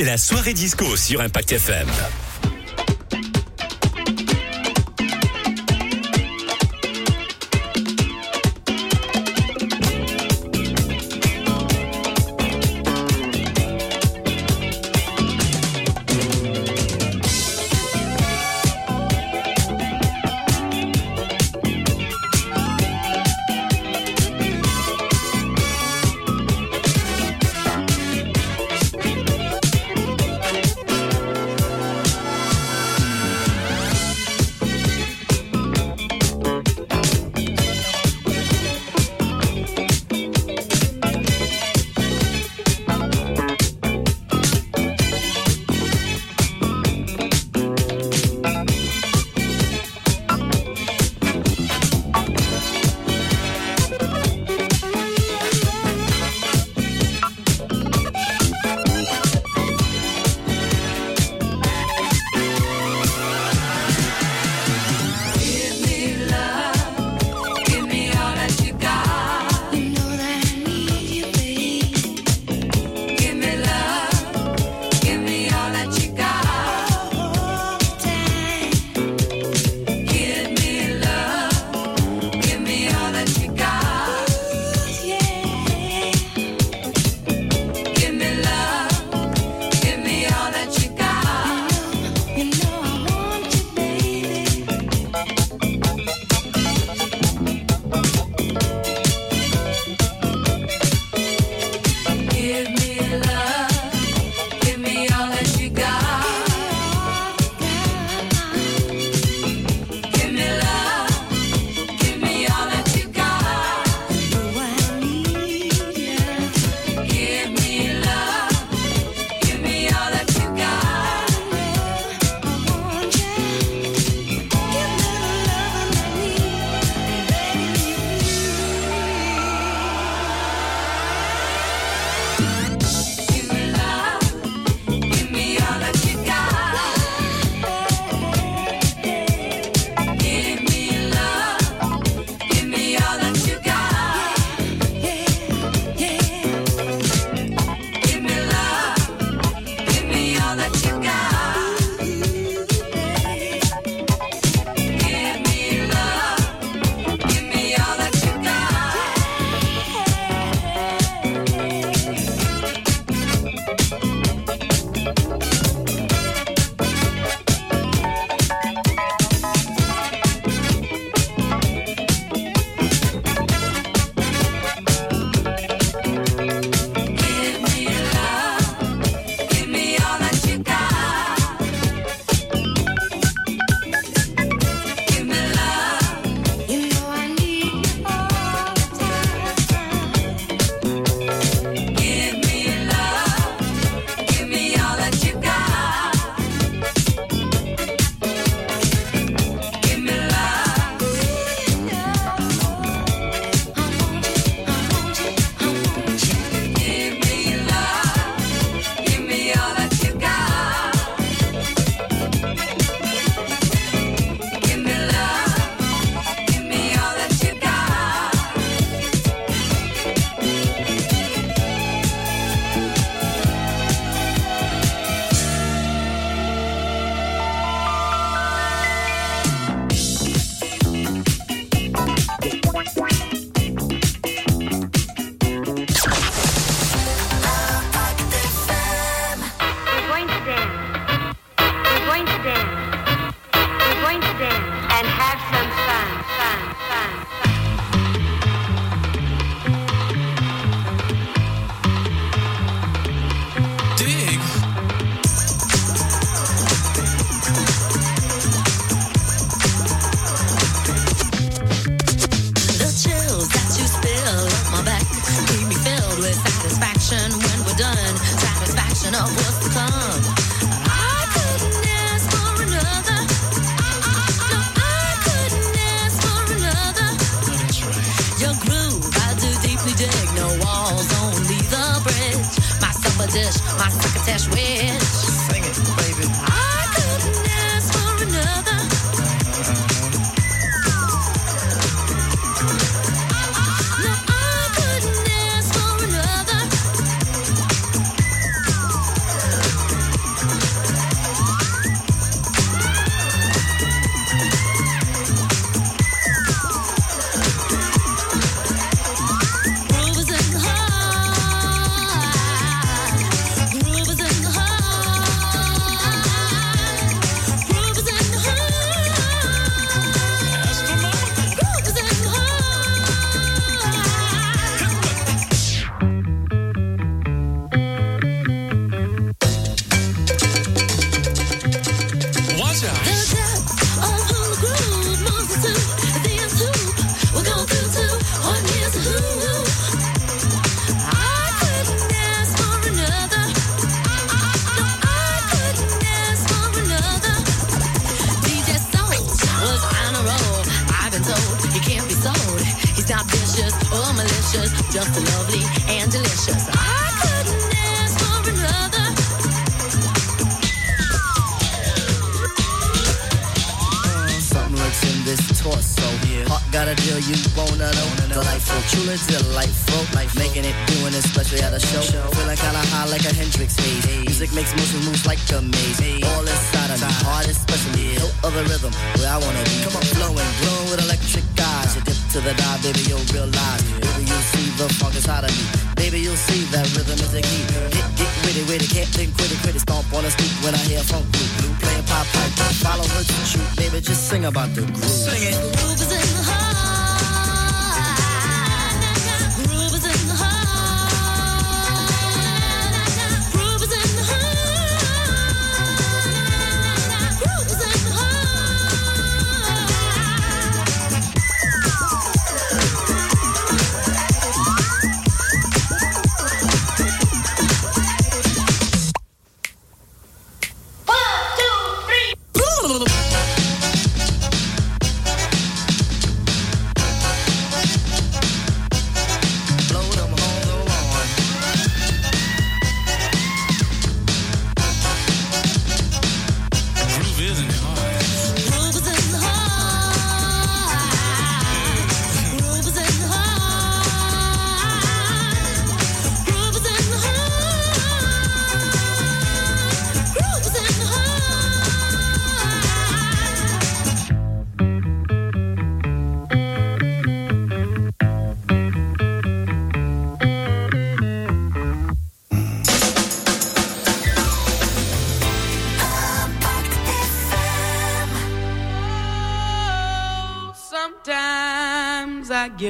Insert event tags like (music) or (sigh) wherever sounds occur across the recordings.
20h, minuit, c'est la soirée disco sur Impact FM.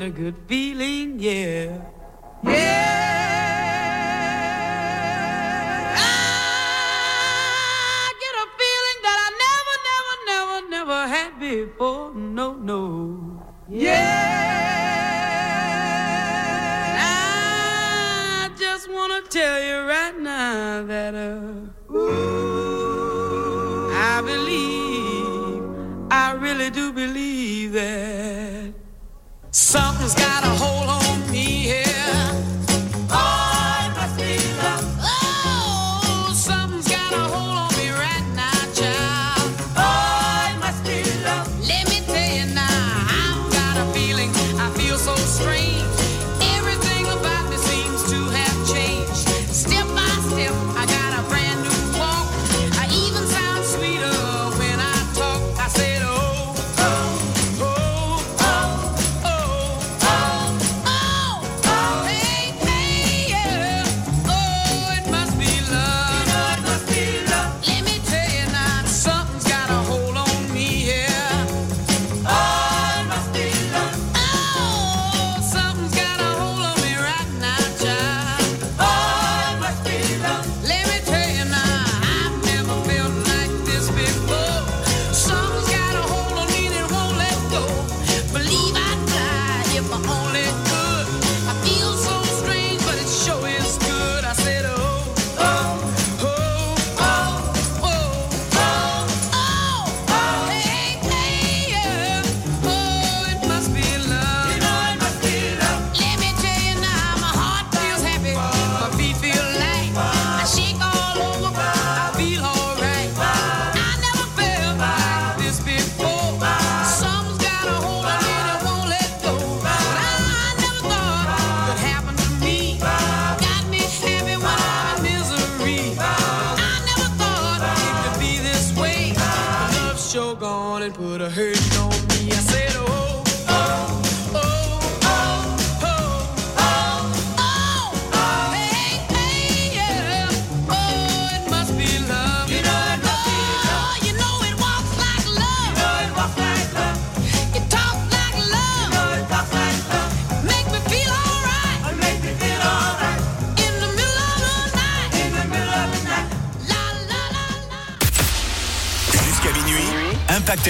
get a good feeling.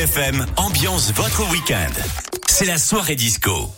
FM, ambiance votre week-end. C'est la soirée disco.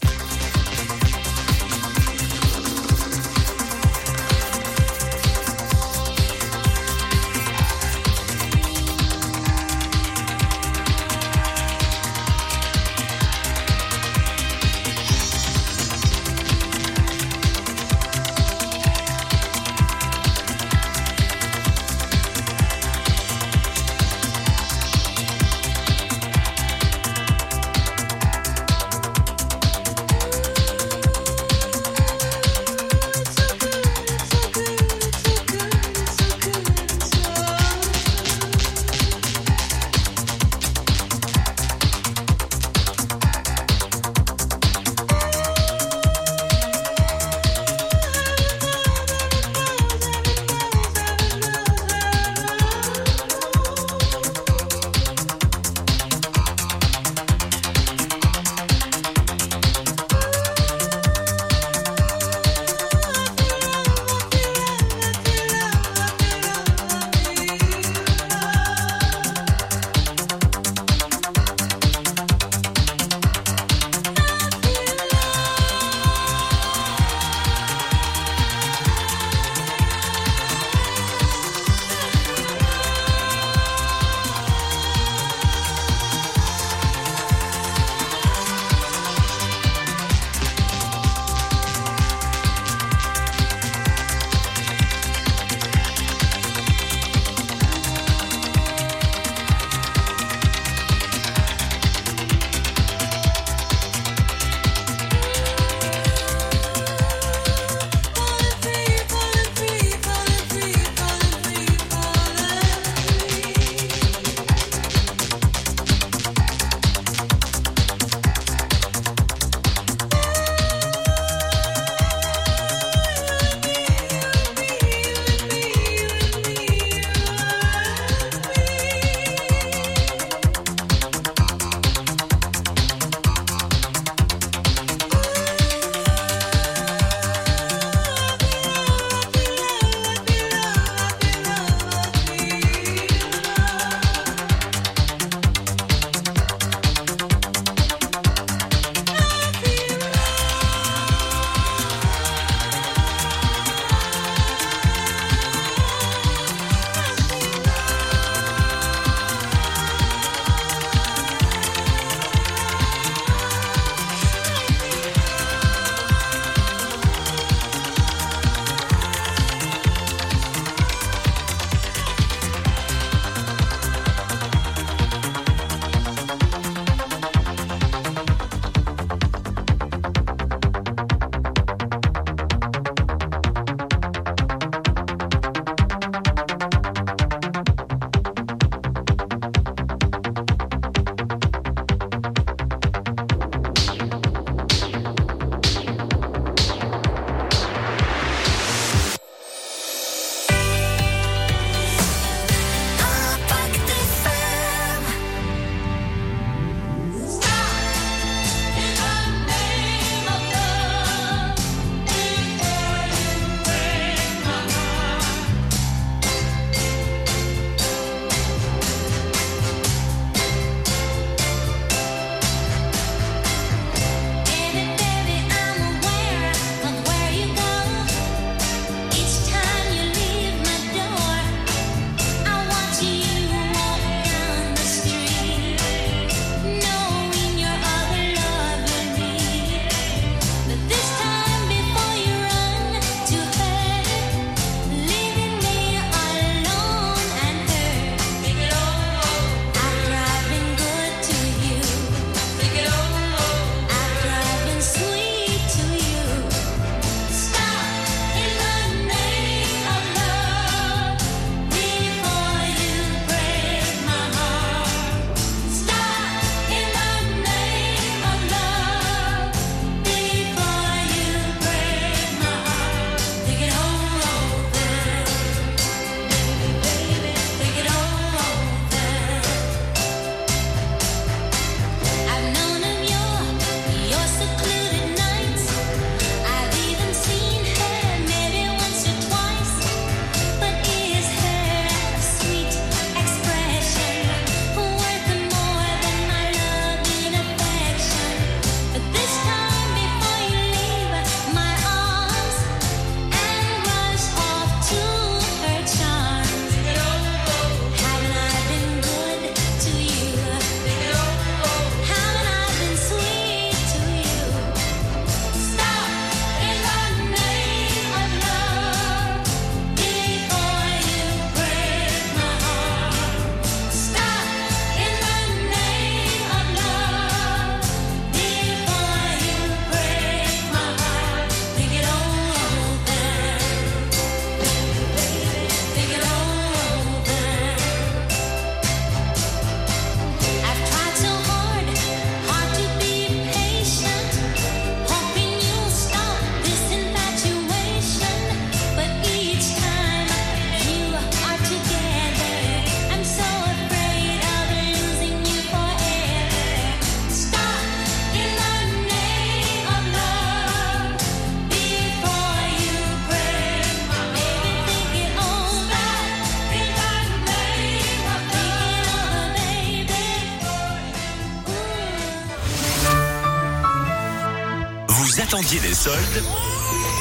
Les soldes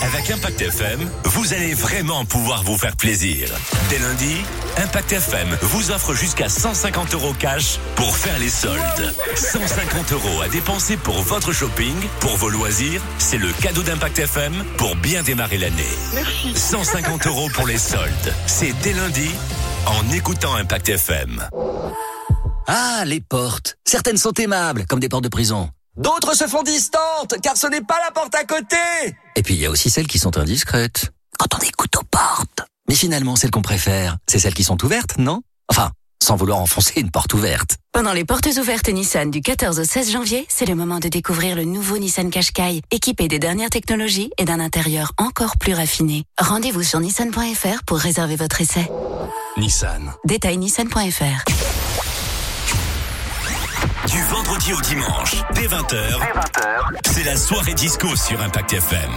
avec Impact FM, vous allez vraiment pouvoir vous faire plaisir. Dès lundi, Impact FM vous offre jusqu'à 150 euros cash pour faire les soldes. 150 euros à dépenser pour votre shopping, pour vos loisirs. C'est le cadeau d'Impact FM pour bien démarrer l'année. 150 euros pour les soldes. C'est dès lundi en écoutant Impact FM. Ah, les portes. Certaines sont aimables, comme des portes de prison. D'autres se font distantes, car ce n'est pas la porte à côté. Et puis il y a aussi celles qui sont indiscrètes. Quand on écoute aux portes. Mais finalement, celles qu'on préfère, c'est celles qui sont ouvertes, non? Enfin, sans vouloir enfoncer une porte ouverte. Pendant les portes ouvertes Nissan du 14 au 16 janvier, c'est le moment de découvrir le nouveau Nissan Qashqai, équipé des dernières technologies et d'un intérieur encore plus raffiné. Rendez-vous sur nissan.fr pour réserver votre essai. Nissan. Détail nissan.fr. Du vendredi au dimanche, dès 20h, c'est la soirée disco sur Impact FM.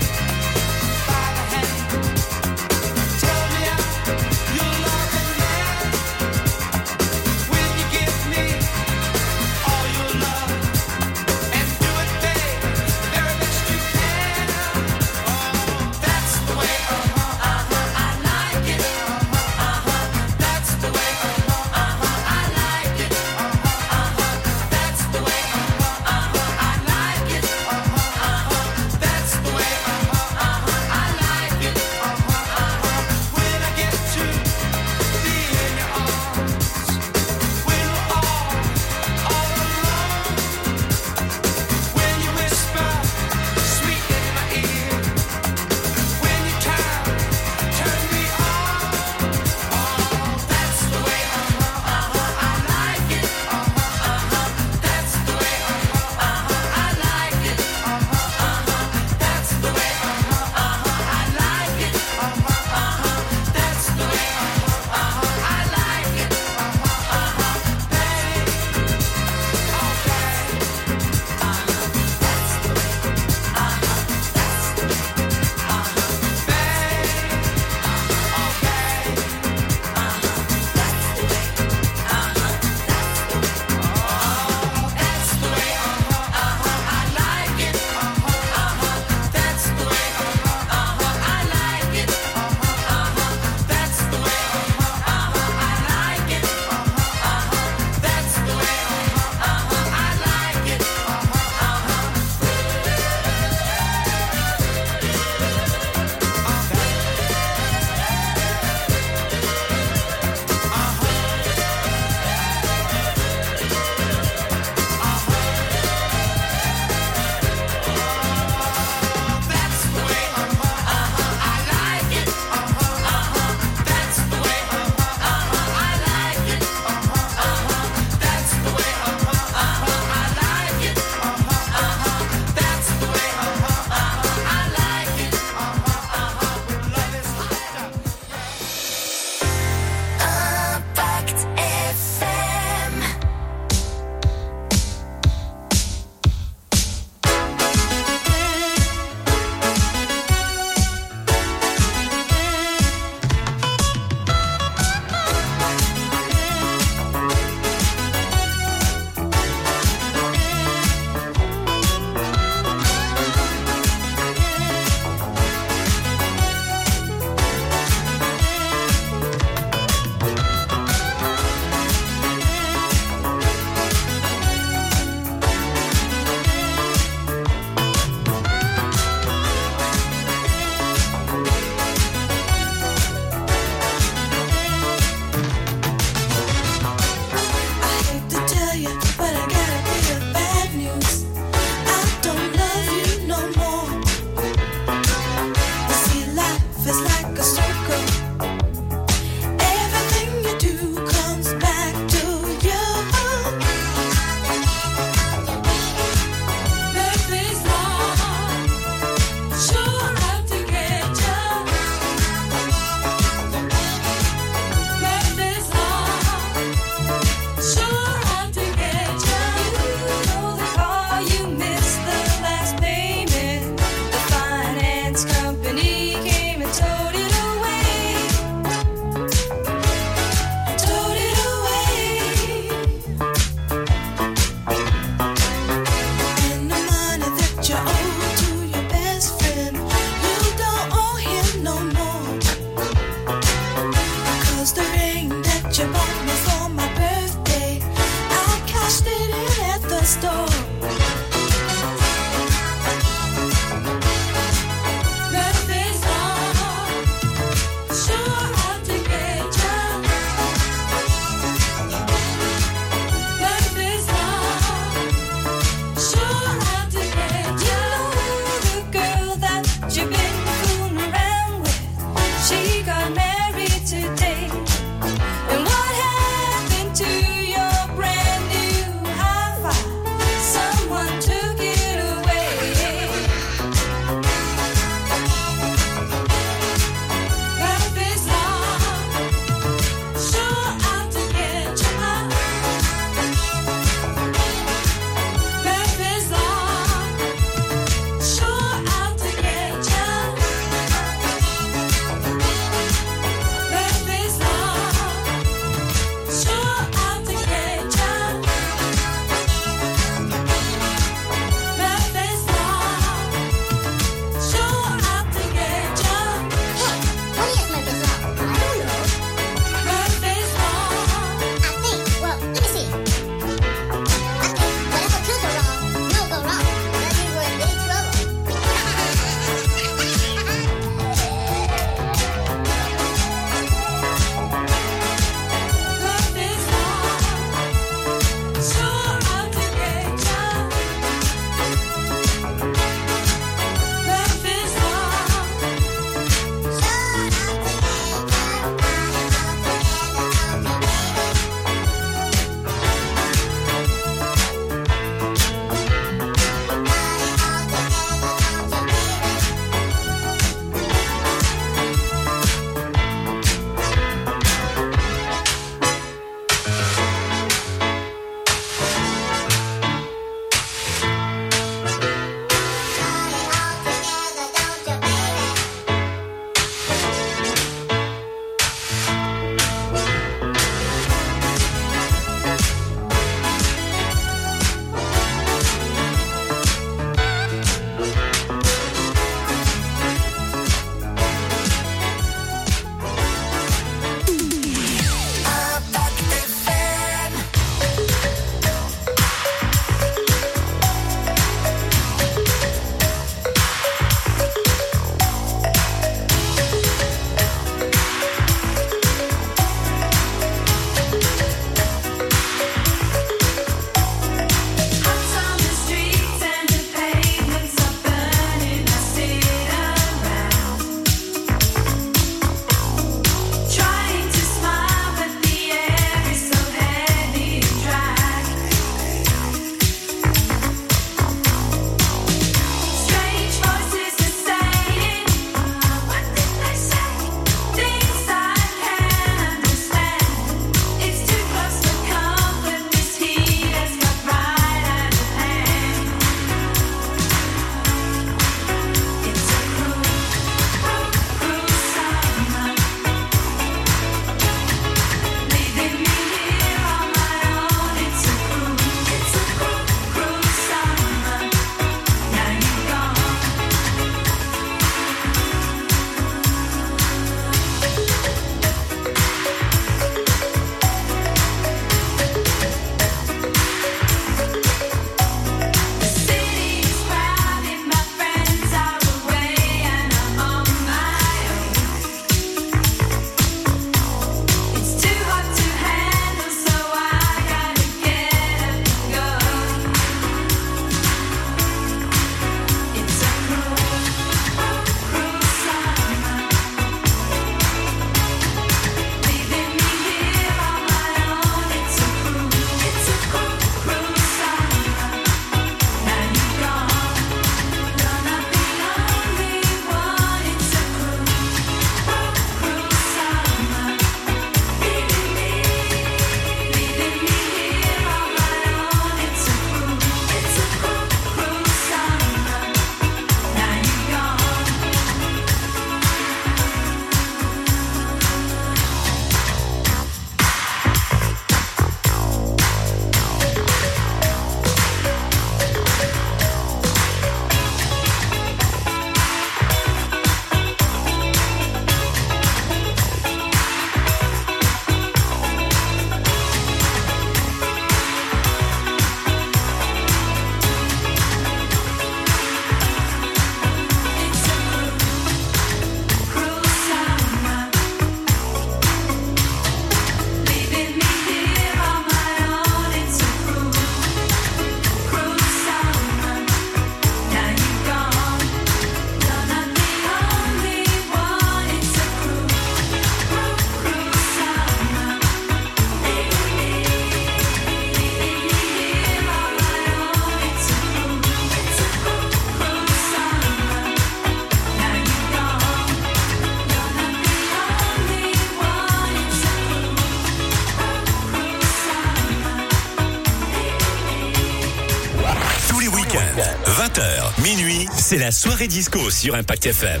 C'est la soirée disco sur Impact FM.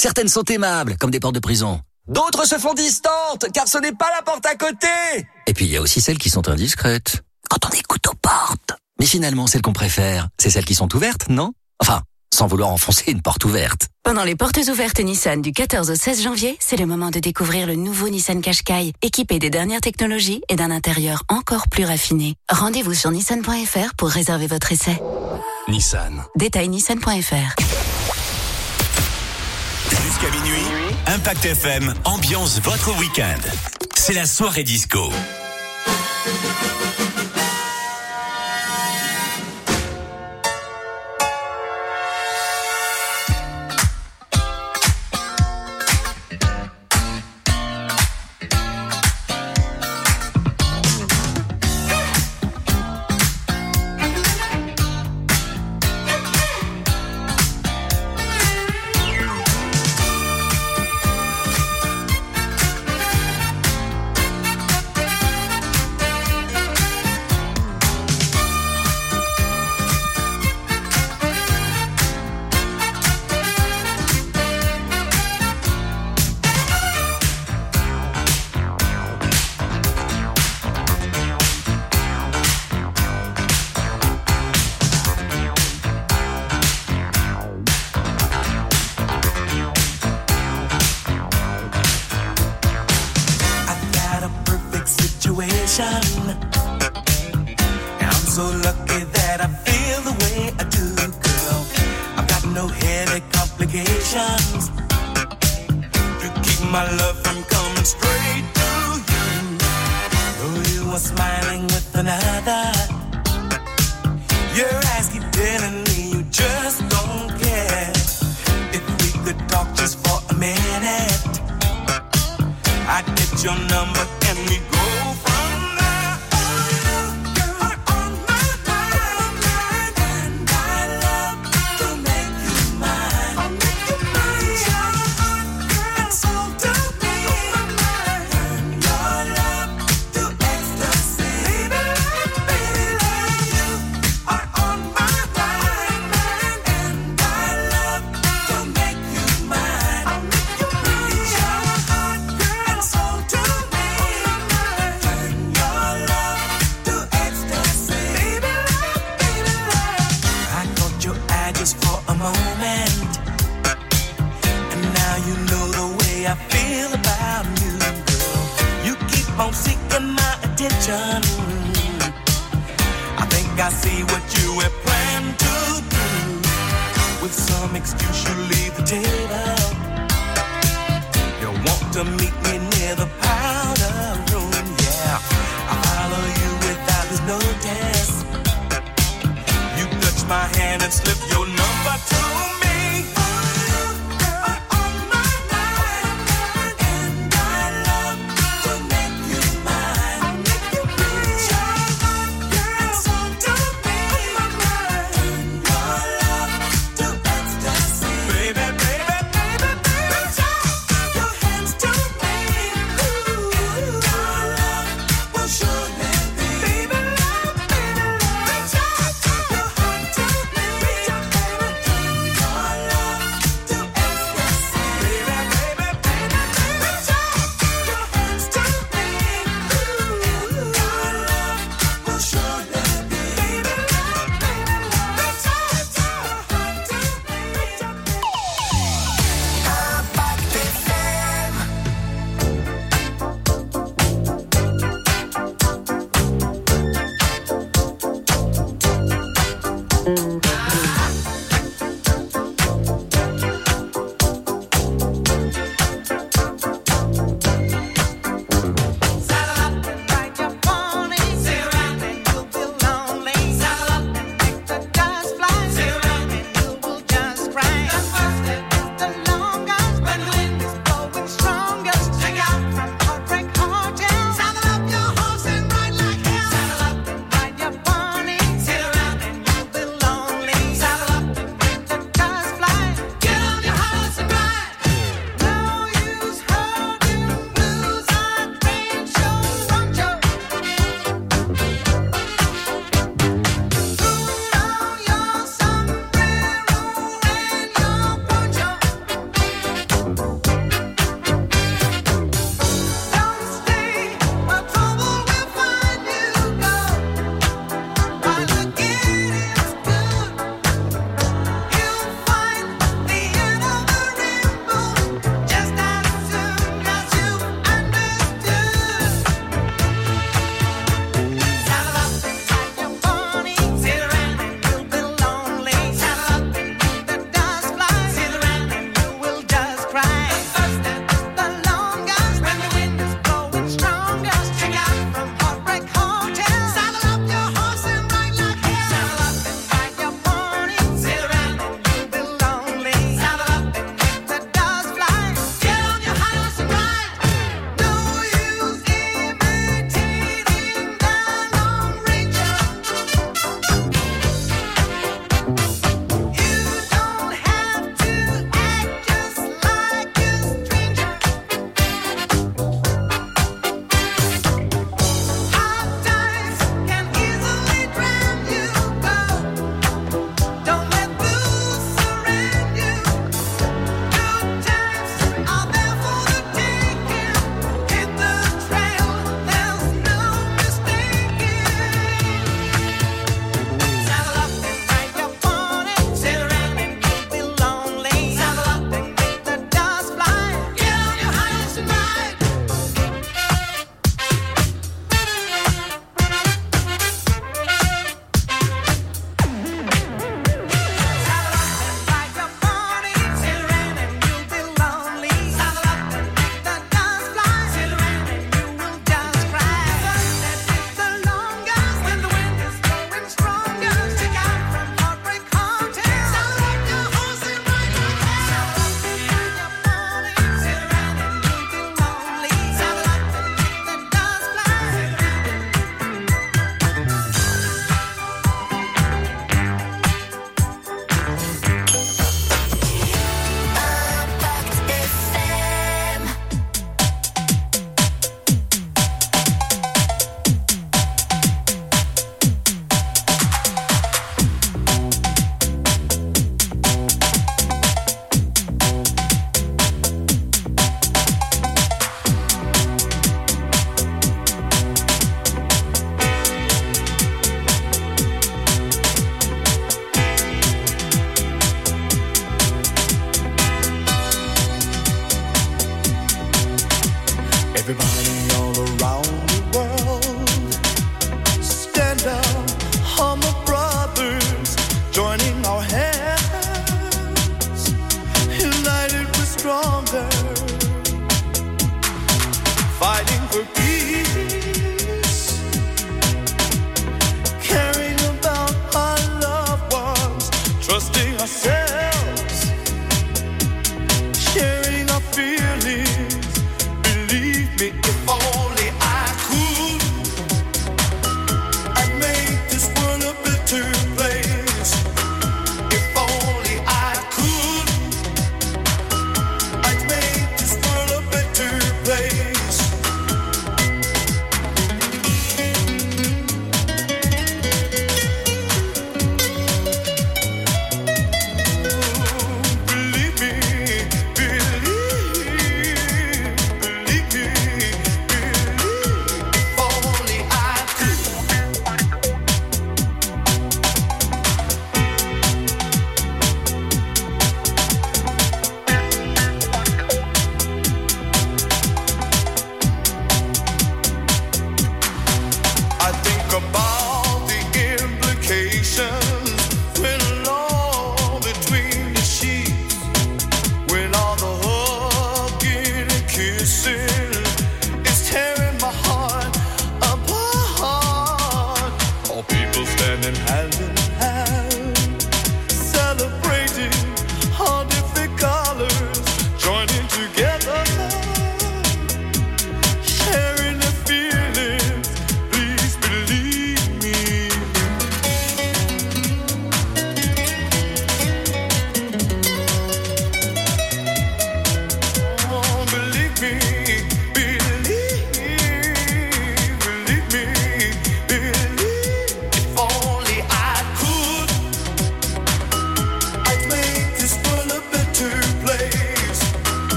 Certaines sont aimables, comme des portes de prison. D'autres se font distantes, car ce n'est pas la porte à côté. Et puis il y a aussi celles qui sont indiscrètes. Quand on écoute aux portes. Mais finalement, celles qu'on préfère, c'est celles qui sont ouvertes, non? Enfin, sans vouloir enfoncer une porte ouverte. Pendant les portes ouvertes Nissan du 14 au 16 janvier, c'est le moment de découvrir le nouveau Nissan Qashqai, équipé des dernières technologies et d'un intérieur encore plus raffiné. Rendez-vous sur nissan.fr pour réserver votre essai. Nissan. Détail nissan.fr. Impact FM ambiance votre week-end. C'est la soirée disco.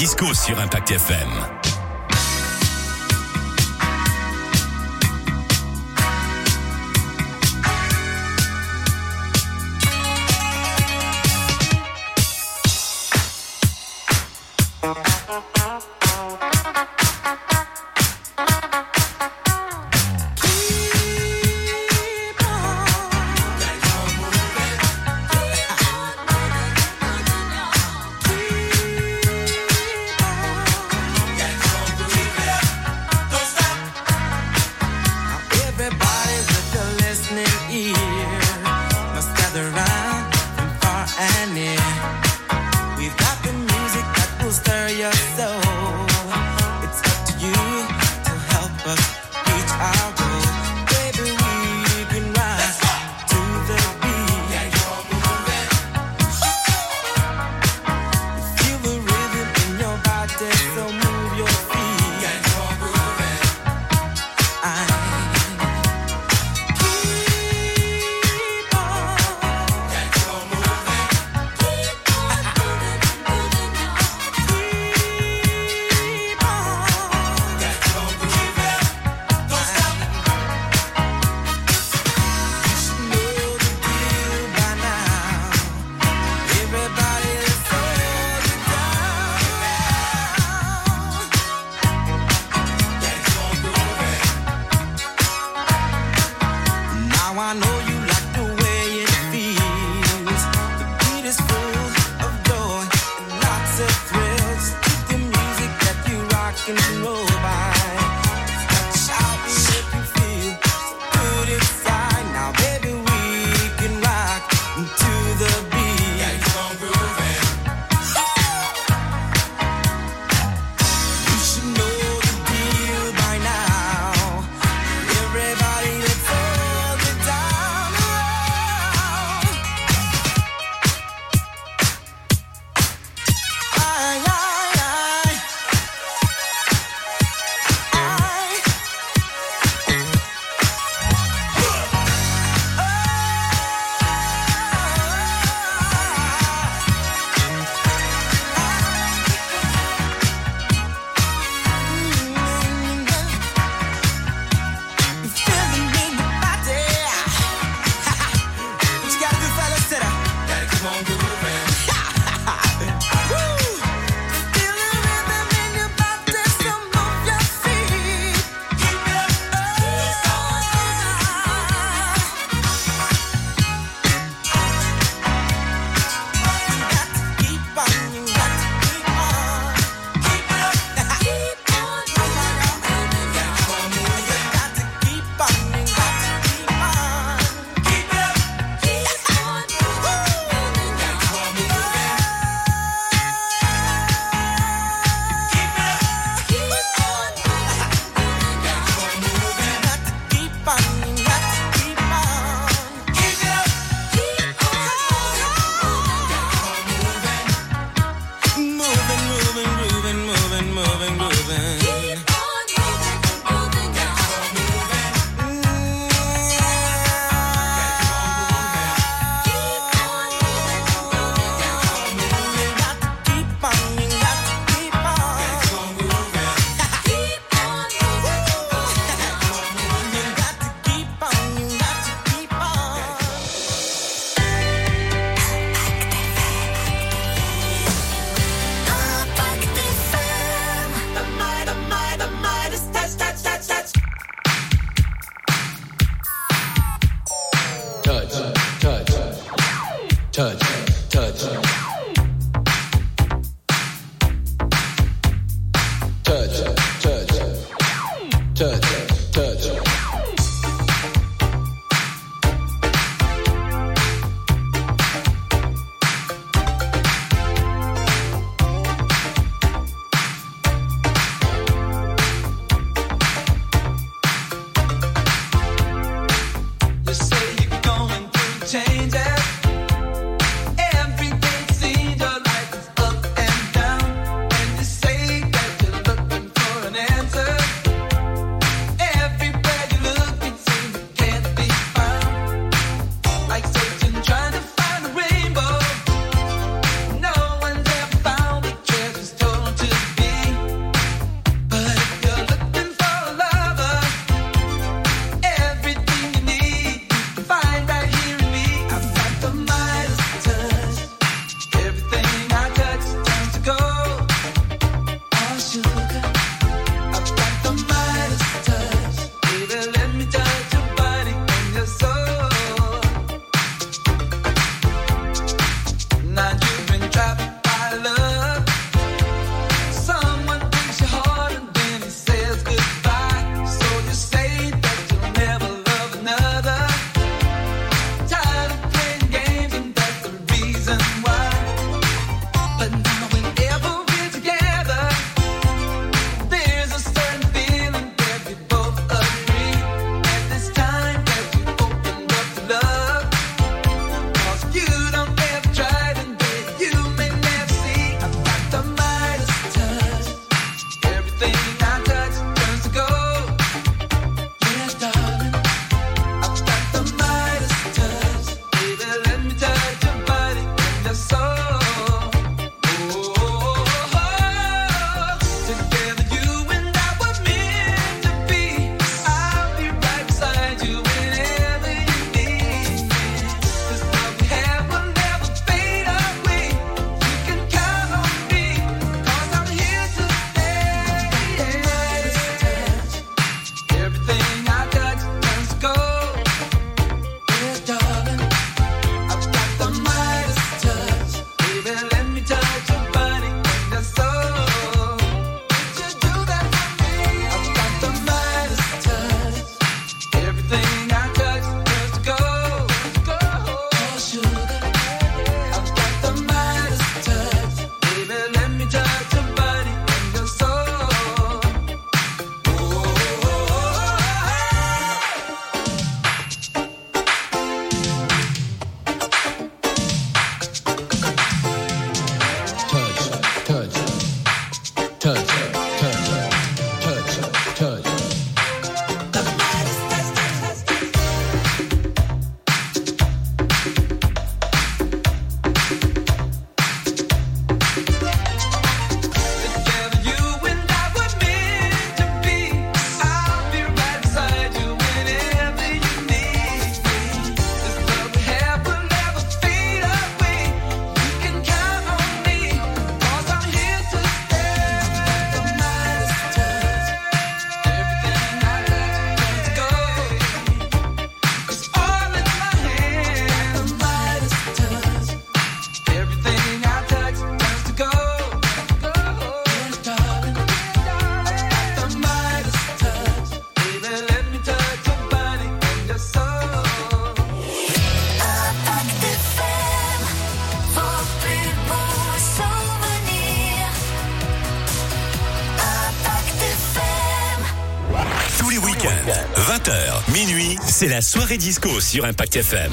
Disco sur Impact FM. I need. 20h, minuit, c'est la soirée disco sur Impact FM.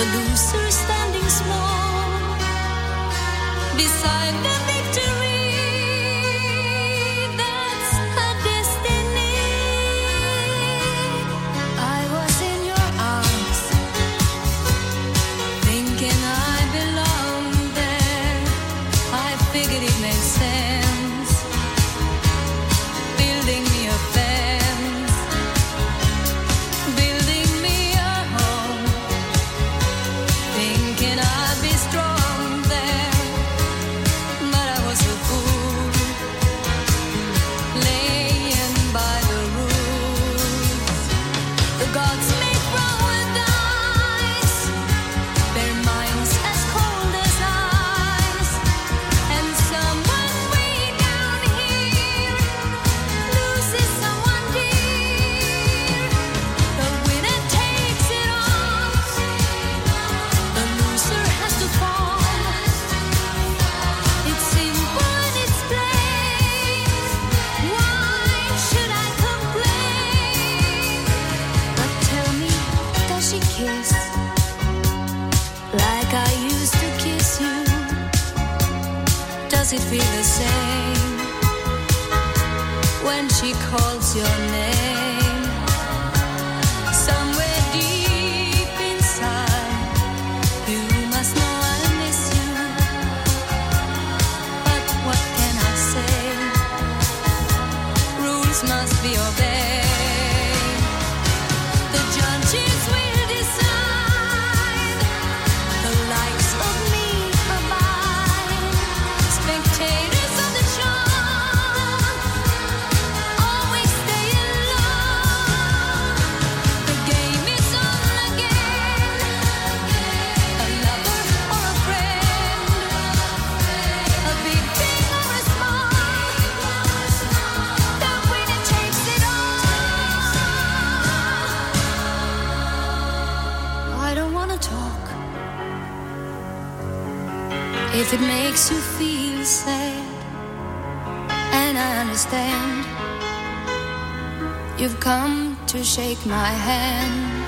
the loser standing small beside the victory. That's destiny. I was in your arms, thinking I there. I figured it made sense. canciones. To shake my hand.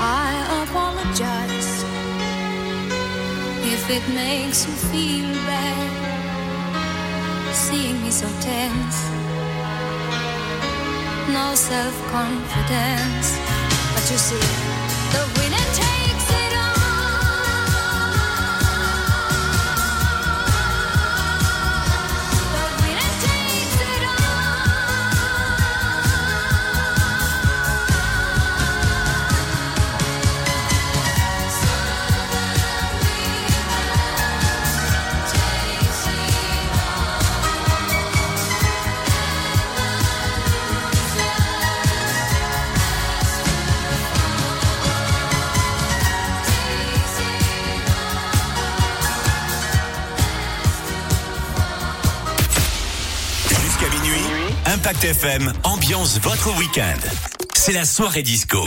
I apologize if it makes you feel bad, seeing me so tense, no self confidence. But you see, the winner Impact FM ambiance votre week-end. C'est la soirée disco.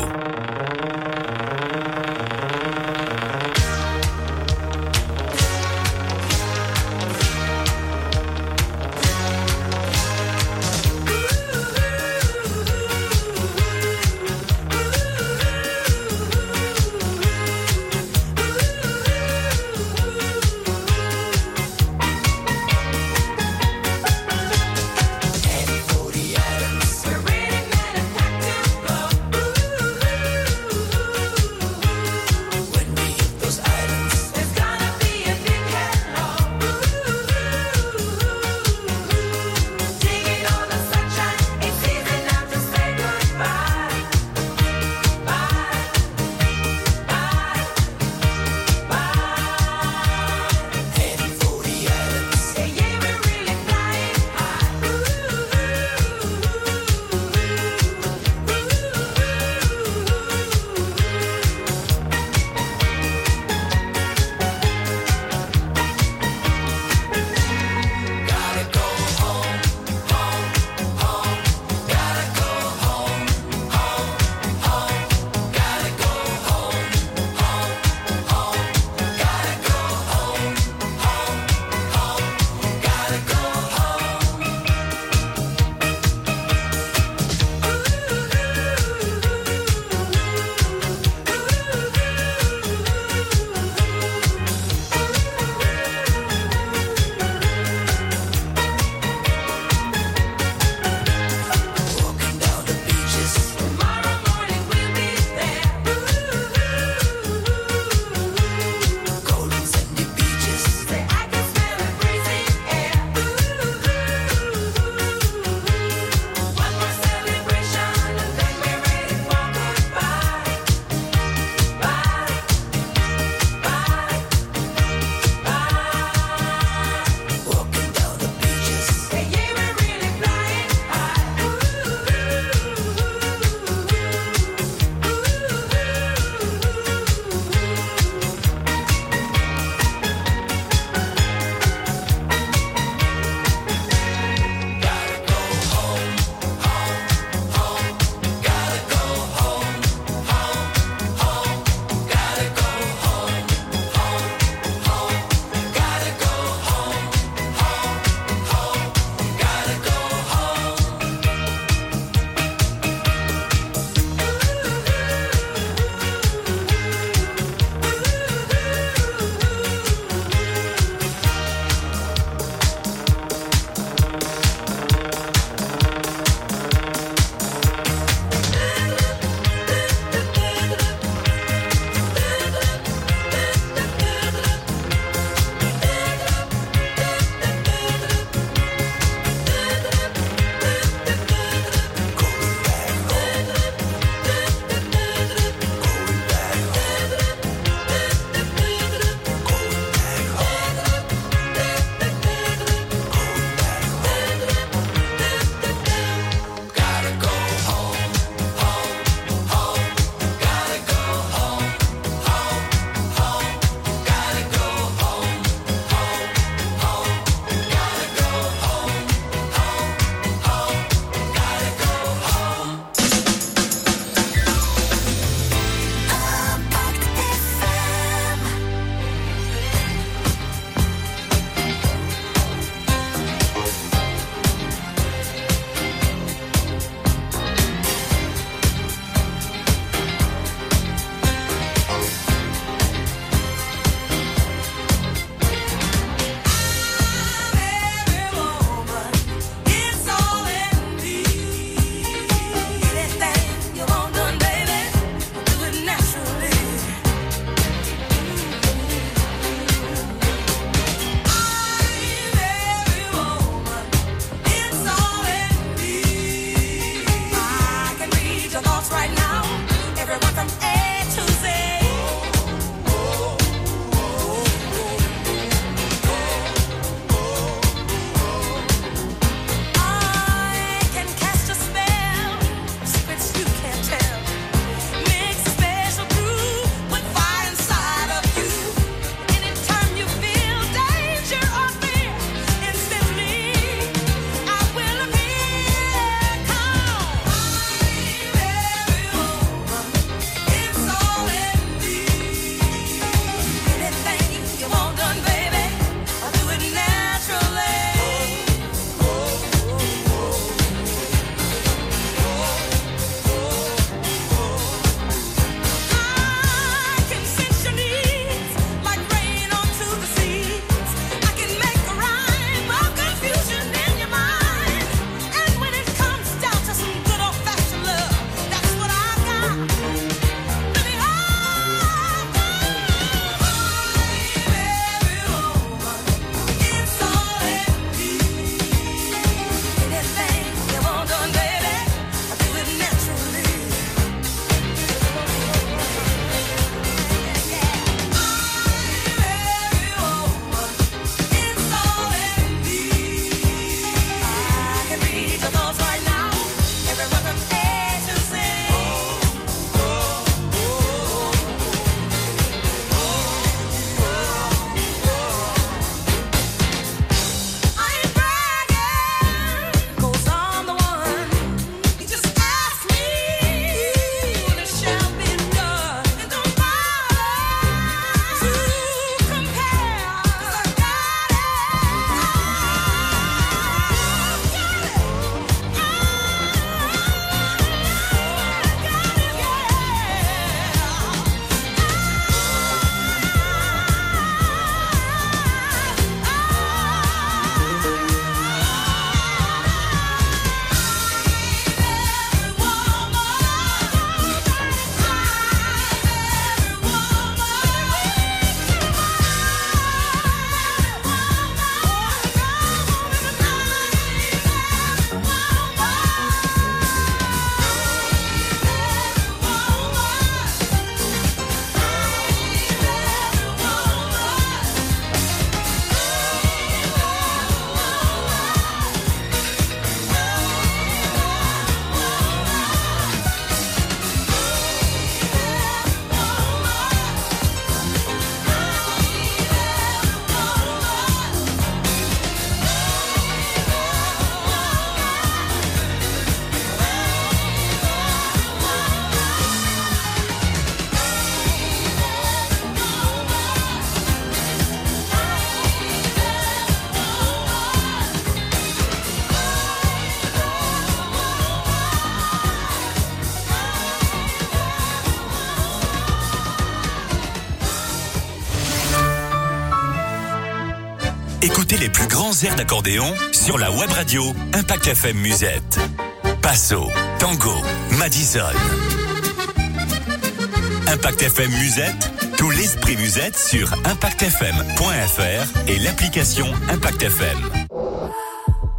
Les plus grands airs d'accordéon sur la web radio Impact FM Musette. Passo, Tango, Madison. Impact FM Musette, tout l'esprit musette sur impactfm.fr et l'application Impact FM.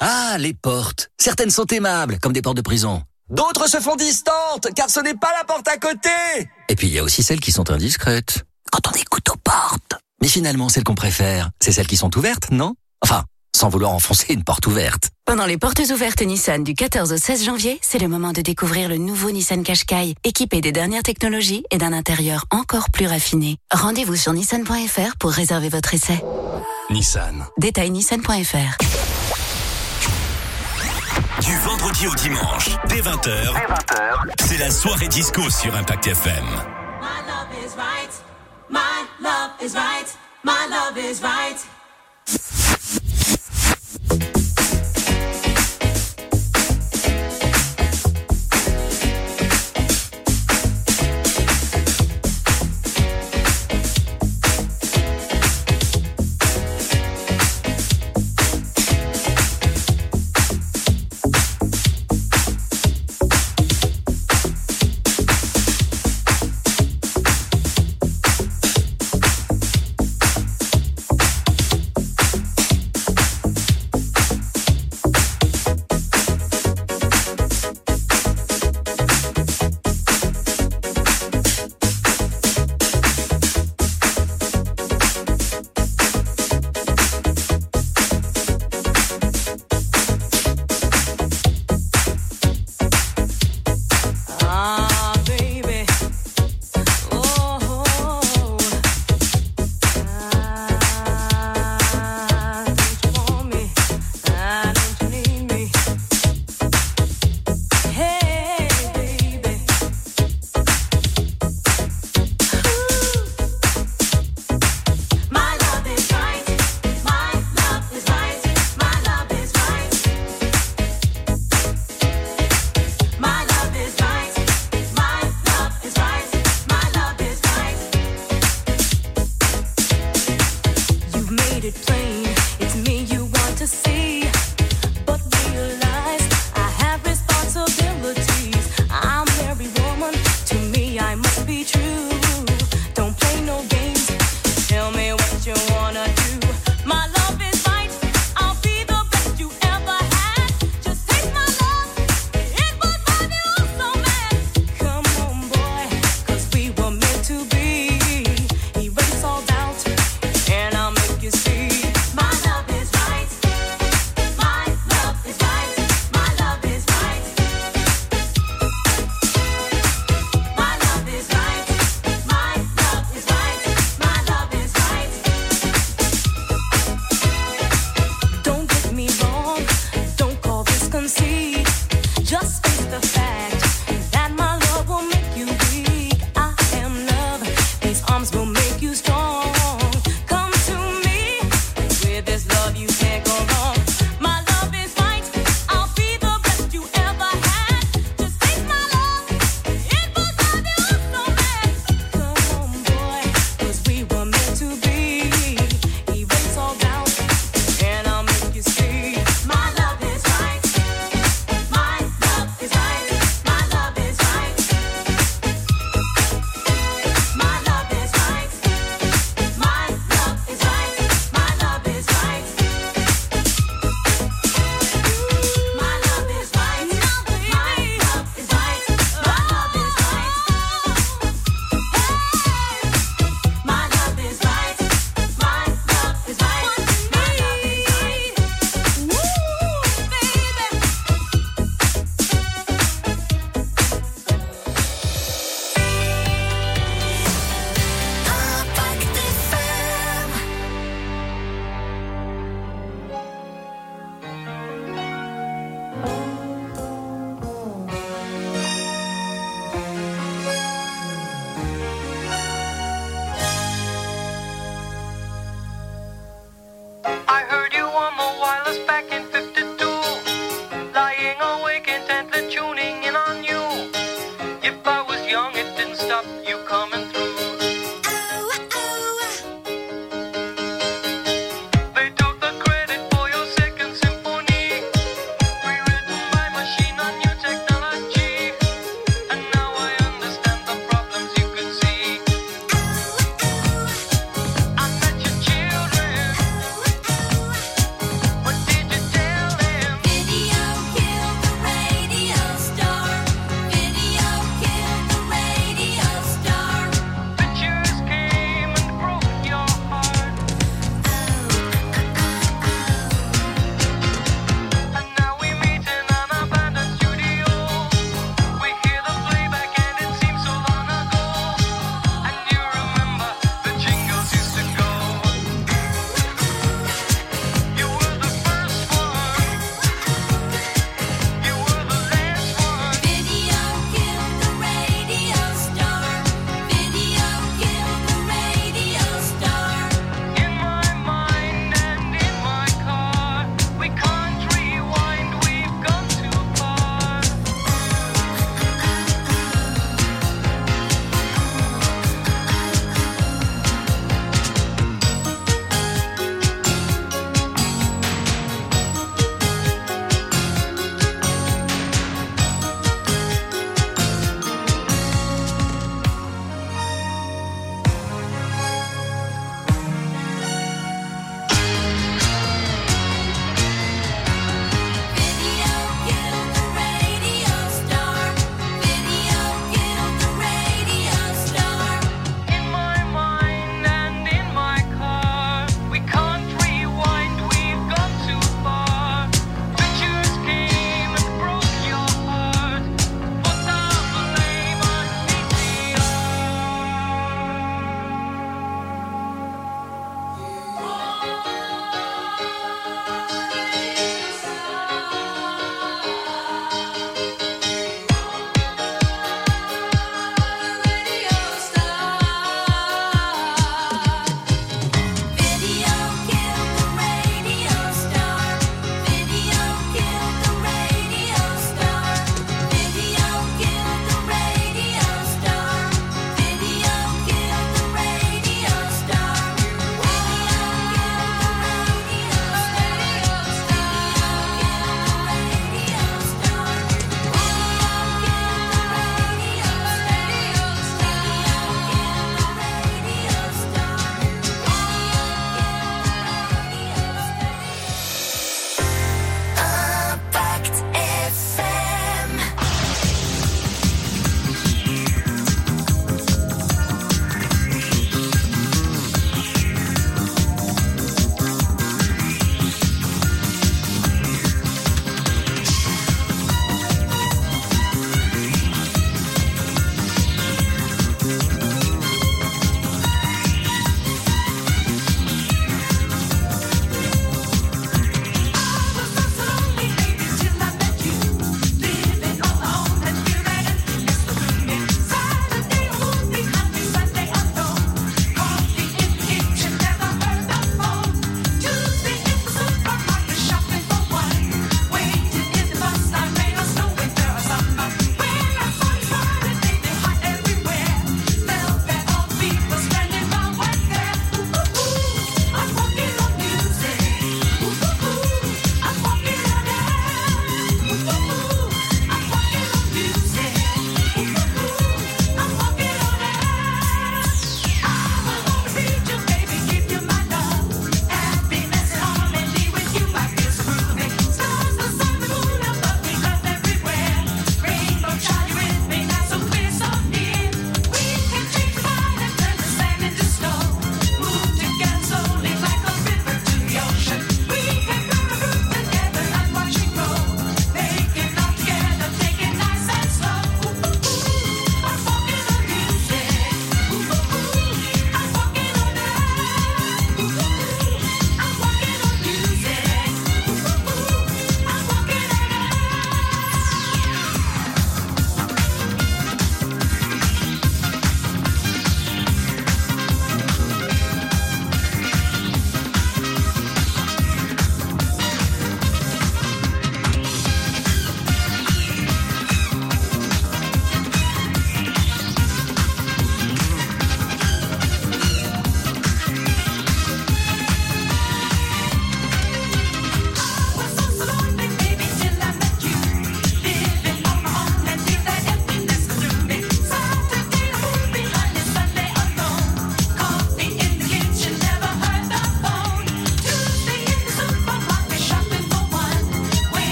Ah, les portes. Certaines sont aimables, comme des portes de prison. D'autres se font distantes, car ce n'est pas la porte à côté. Et puis il y a aussi celles qui sont indiscrètes. Quand on écoute aux portes. Mais finalement, celles qu'on préfère, c'est celles qui sont ouvertes, non? Enfin, sans vouloir enfoncer une porte ouverte. Pendant les portes ouvertes Nissan du 14 au 16 janvier, c'est le moment de découvrir le nouveau Nissan Qashqai, équipé des dernières technologies et d'un intérieur encore plus raffiné. Rendez-vous sur nissan.fr pour réserver votre essai. Nissan. Détail nissan.fr. Du vendredi au dimanche, dès 20h, c'est la soirée disco sur Impact FM. My love is right. My love is right. My love is right. Ah,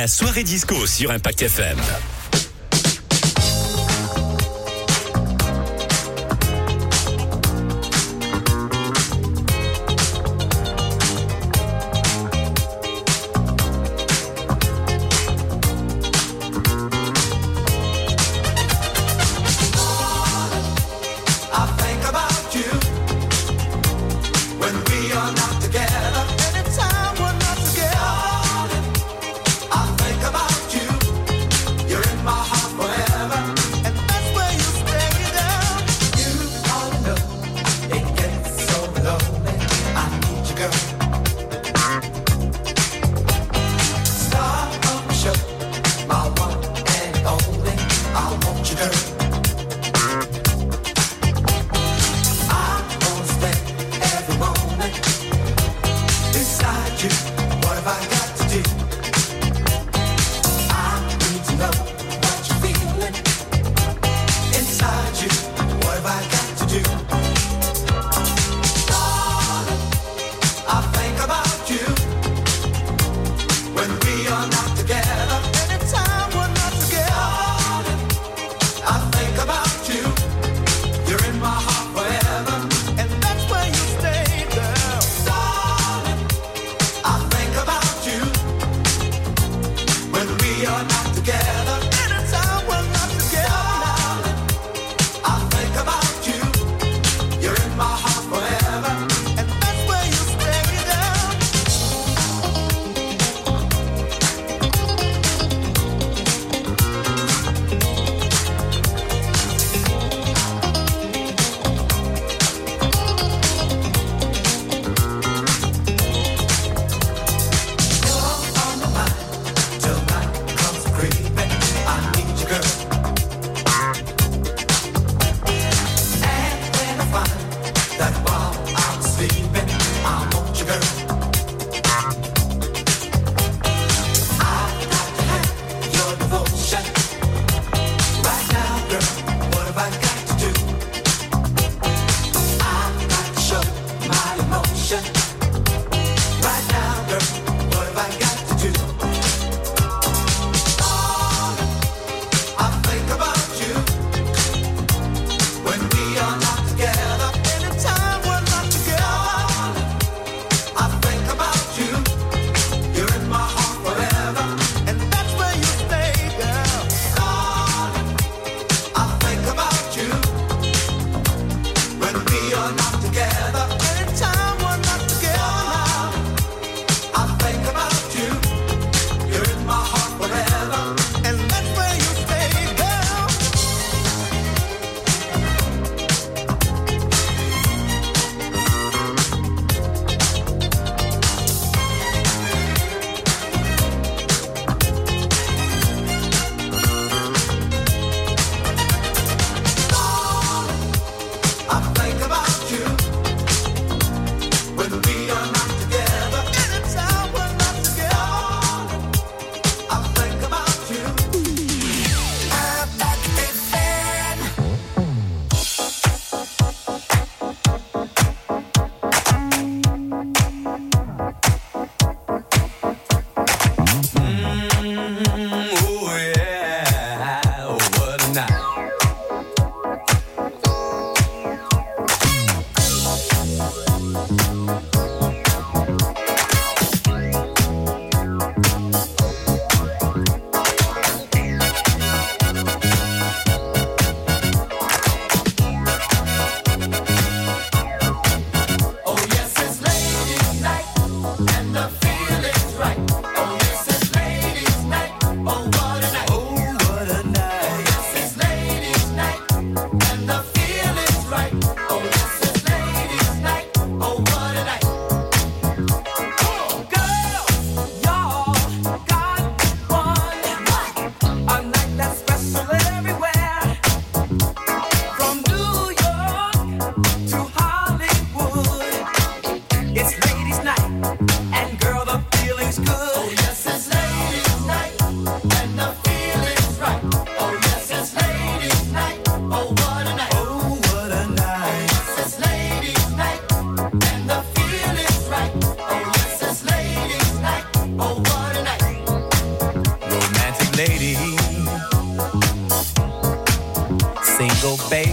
la soirée disco sur Impact FM.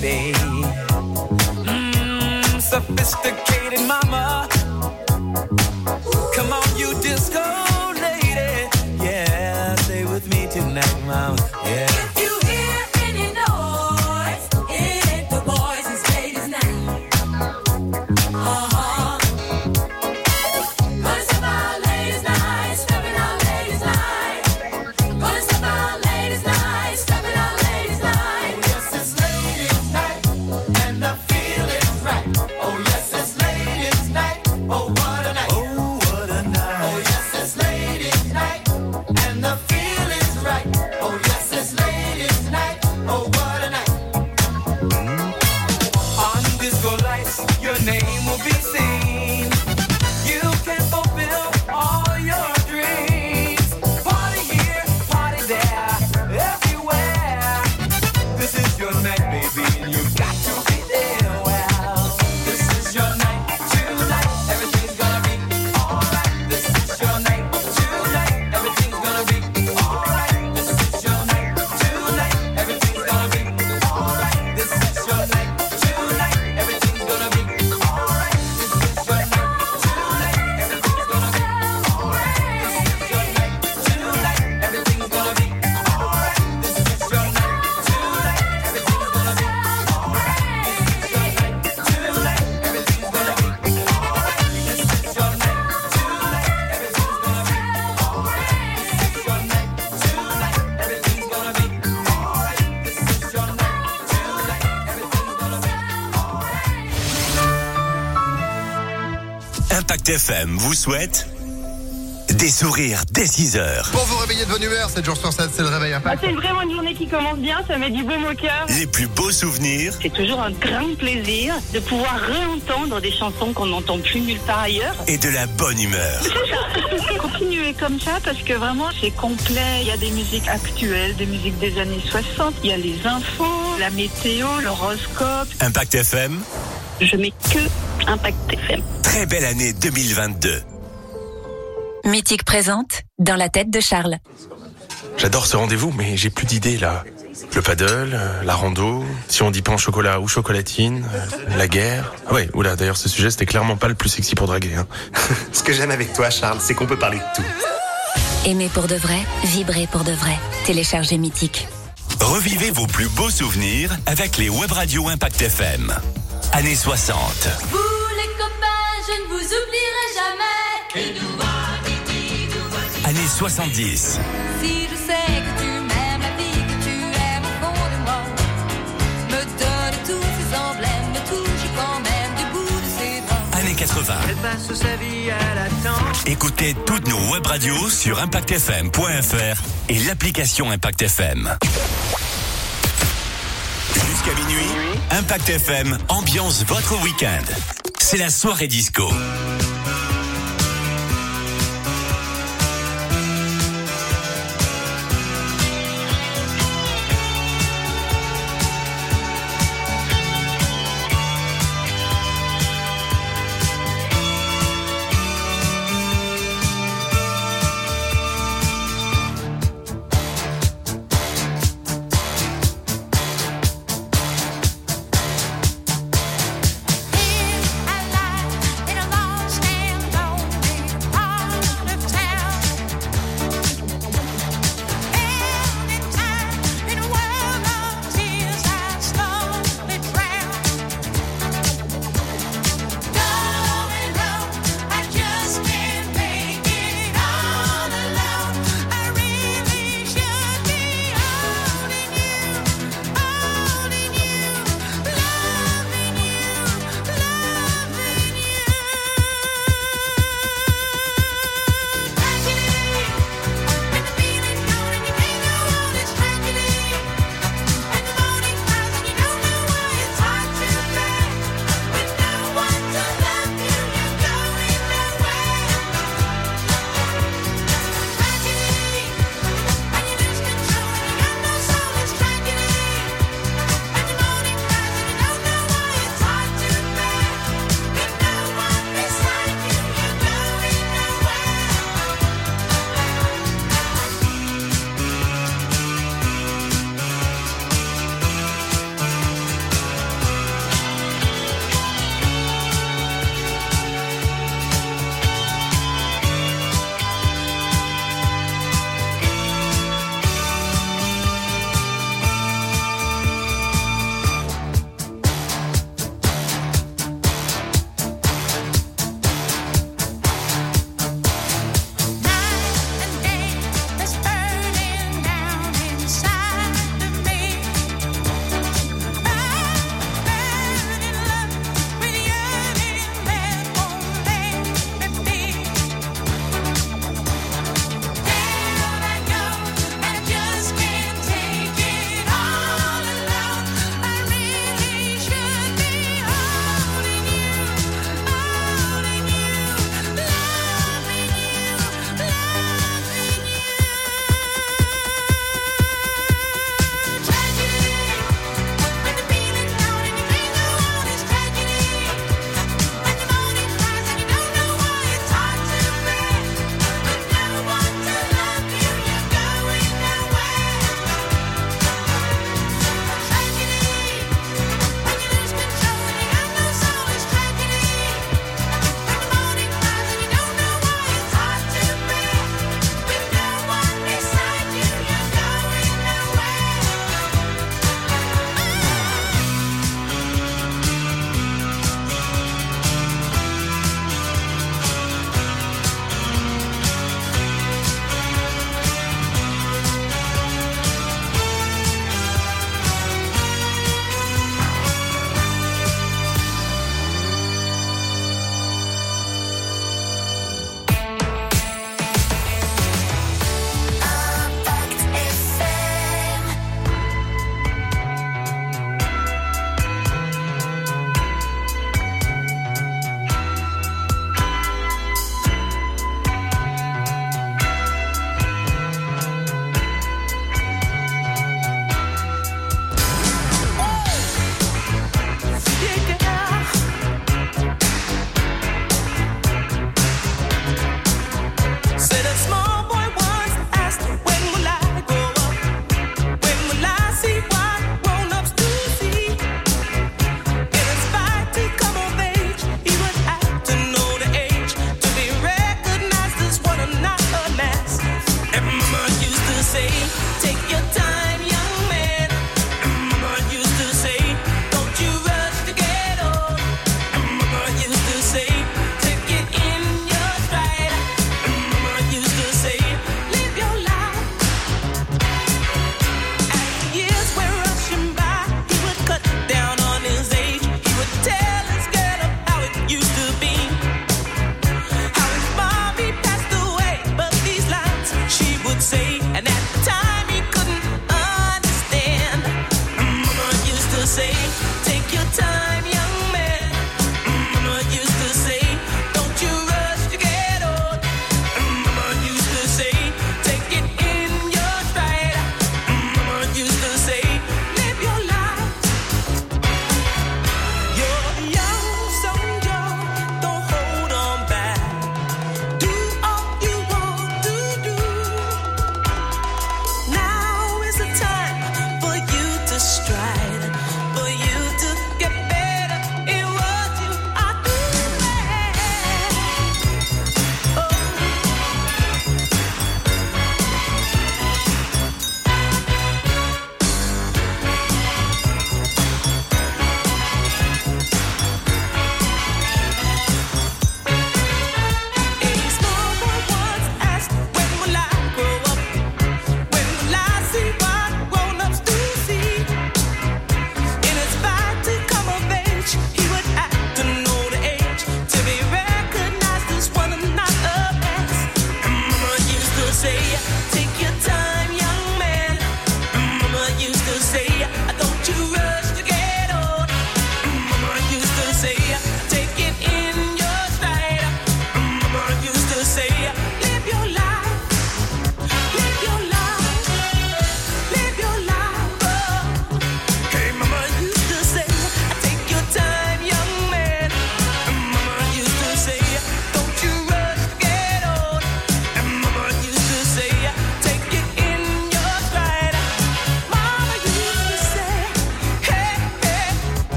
Baby. Vous souhaite des sourires dès 6 heures. Pour vous réveiller de bonne humeur, 7 jours sur 7, c'est le réveil impact. C'est vraiment une journée qui commence bien, ça met du baume au cœur. Les plus beaux souvenirs C'est toujours un grand plaisir de pouvoir réentendre des chansons qu'on n'entend plus nulle part ailleurs. et de la bonne humeur. (laughs) Continuez comme ça parce que vraiment c'est complet. Il y a des musiques actuelles, des musiques des années 60. Il y a les infos, la météo, l'horoscope. Impact FM, Je mets que Impact FM. très belle année 2022. Mythique présente Dans la tête de Charles. J'adore ce rendez-vous, mais j'ai plus d'idées là. Le paddle, euh, la rando, si on dit pain au chocolat ou chocolatine, euh, la guerre. Ah ouais, oula, d'ailleurs ce sujet c'était clairement pas le plus sexy pour draguer. Hein. (laughs) Ce que j'aime avec toi, Charles, c'est qu'on peut parler de tout. Aimer pour de vrai, vibrer pour de vrai. Téléchargez Mythique. Revivez vos plus beaux souvenirs avec les web radios Impact FM. Années 60, Vous les copains, je ne vous oublierai jamais. années 70, Si je sais que tu m'aimes, la vie que tu aimes au fond de moi, me donne tous ces emblèmes, me touche quand même du bout de ses bras. années 80. Elle passe sa vie à l'attente. Écoutez toutes nos web radios sur impactfm.fr et l'application Impact FM. Jusqu'à minuit, Impact FM ambiance votre week-end. C'est la soirée disco.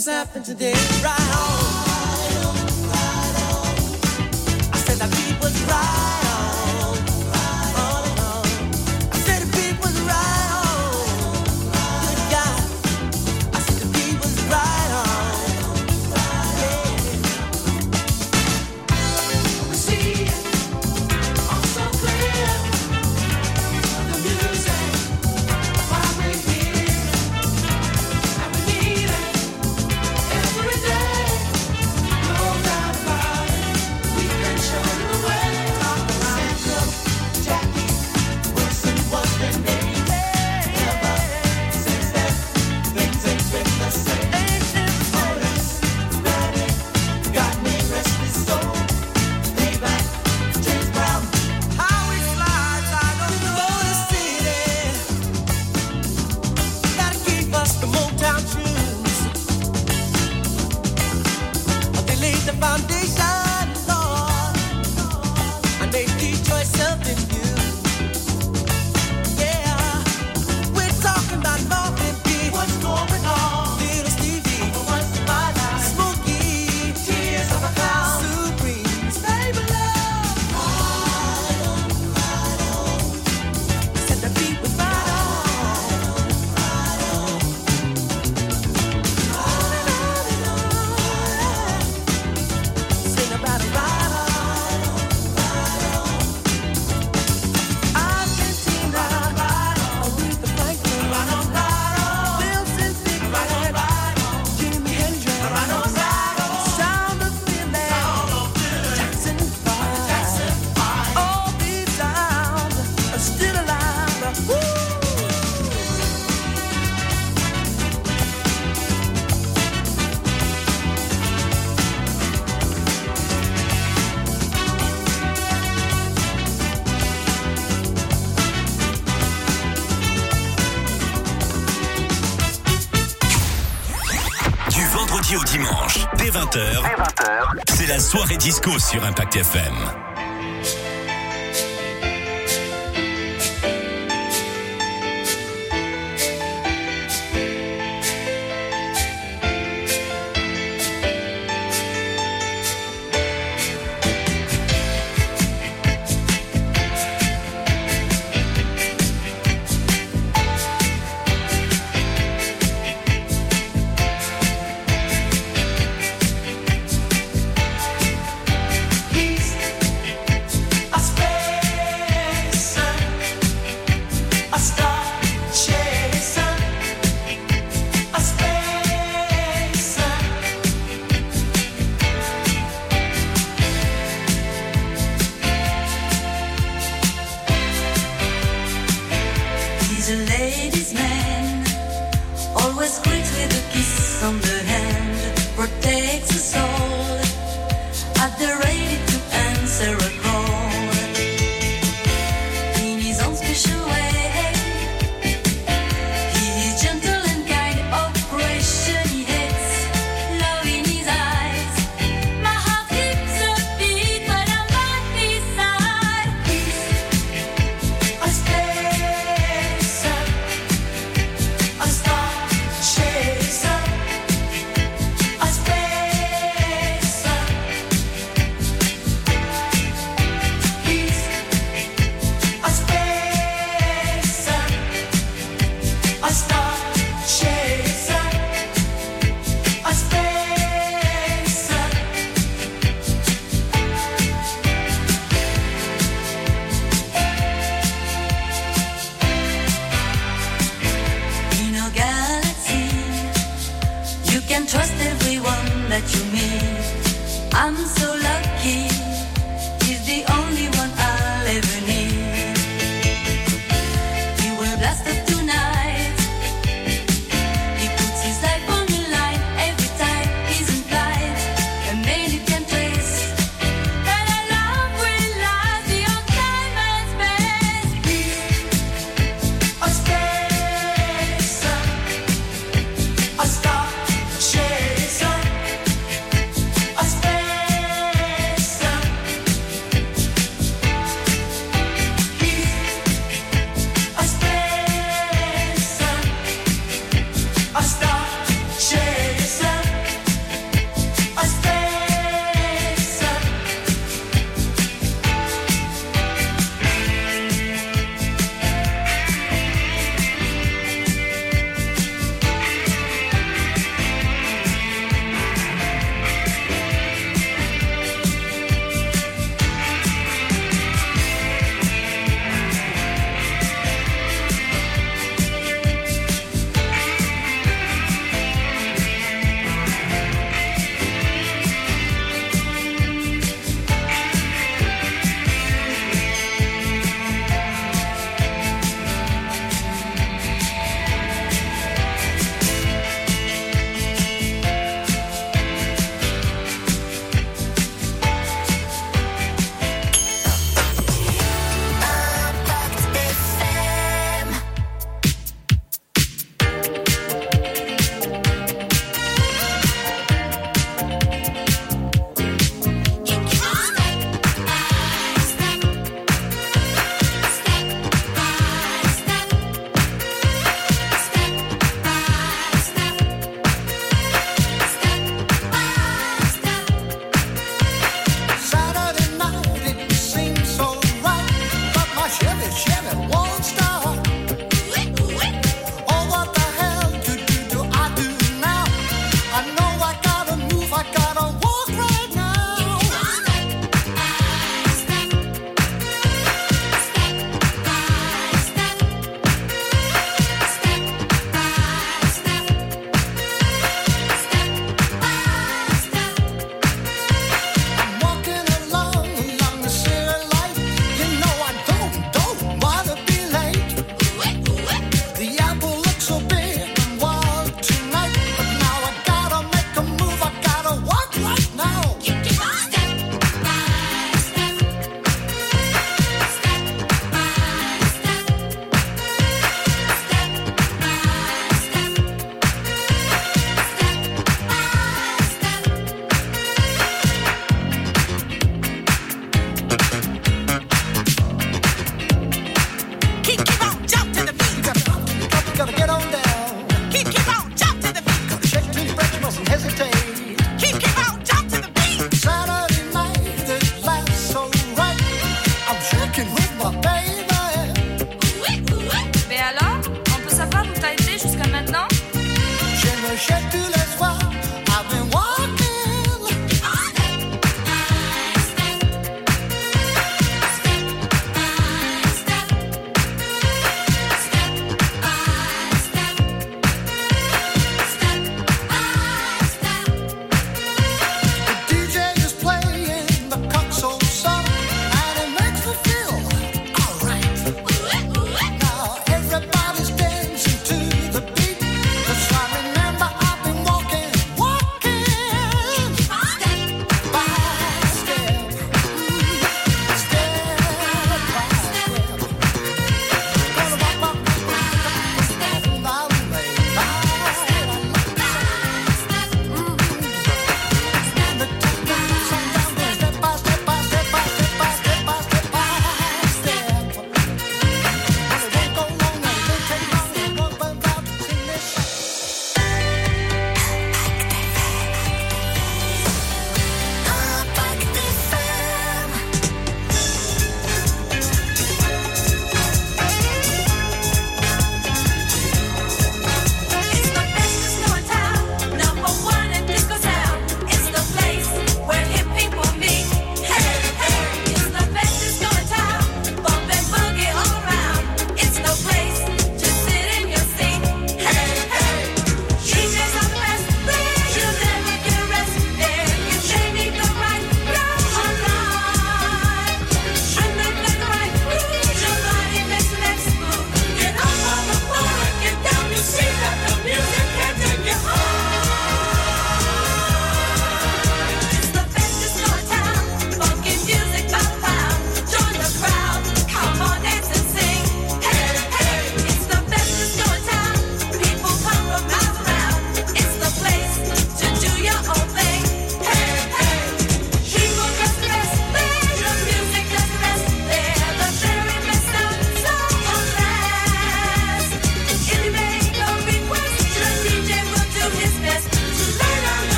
this happened today. Right on. Right on, right on. I said that people's right. Soirée disco sur Impact FM.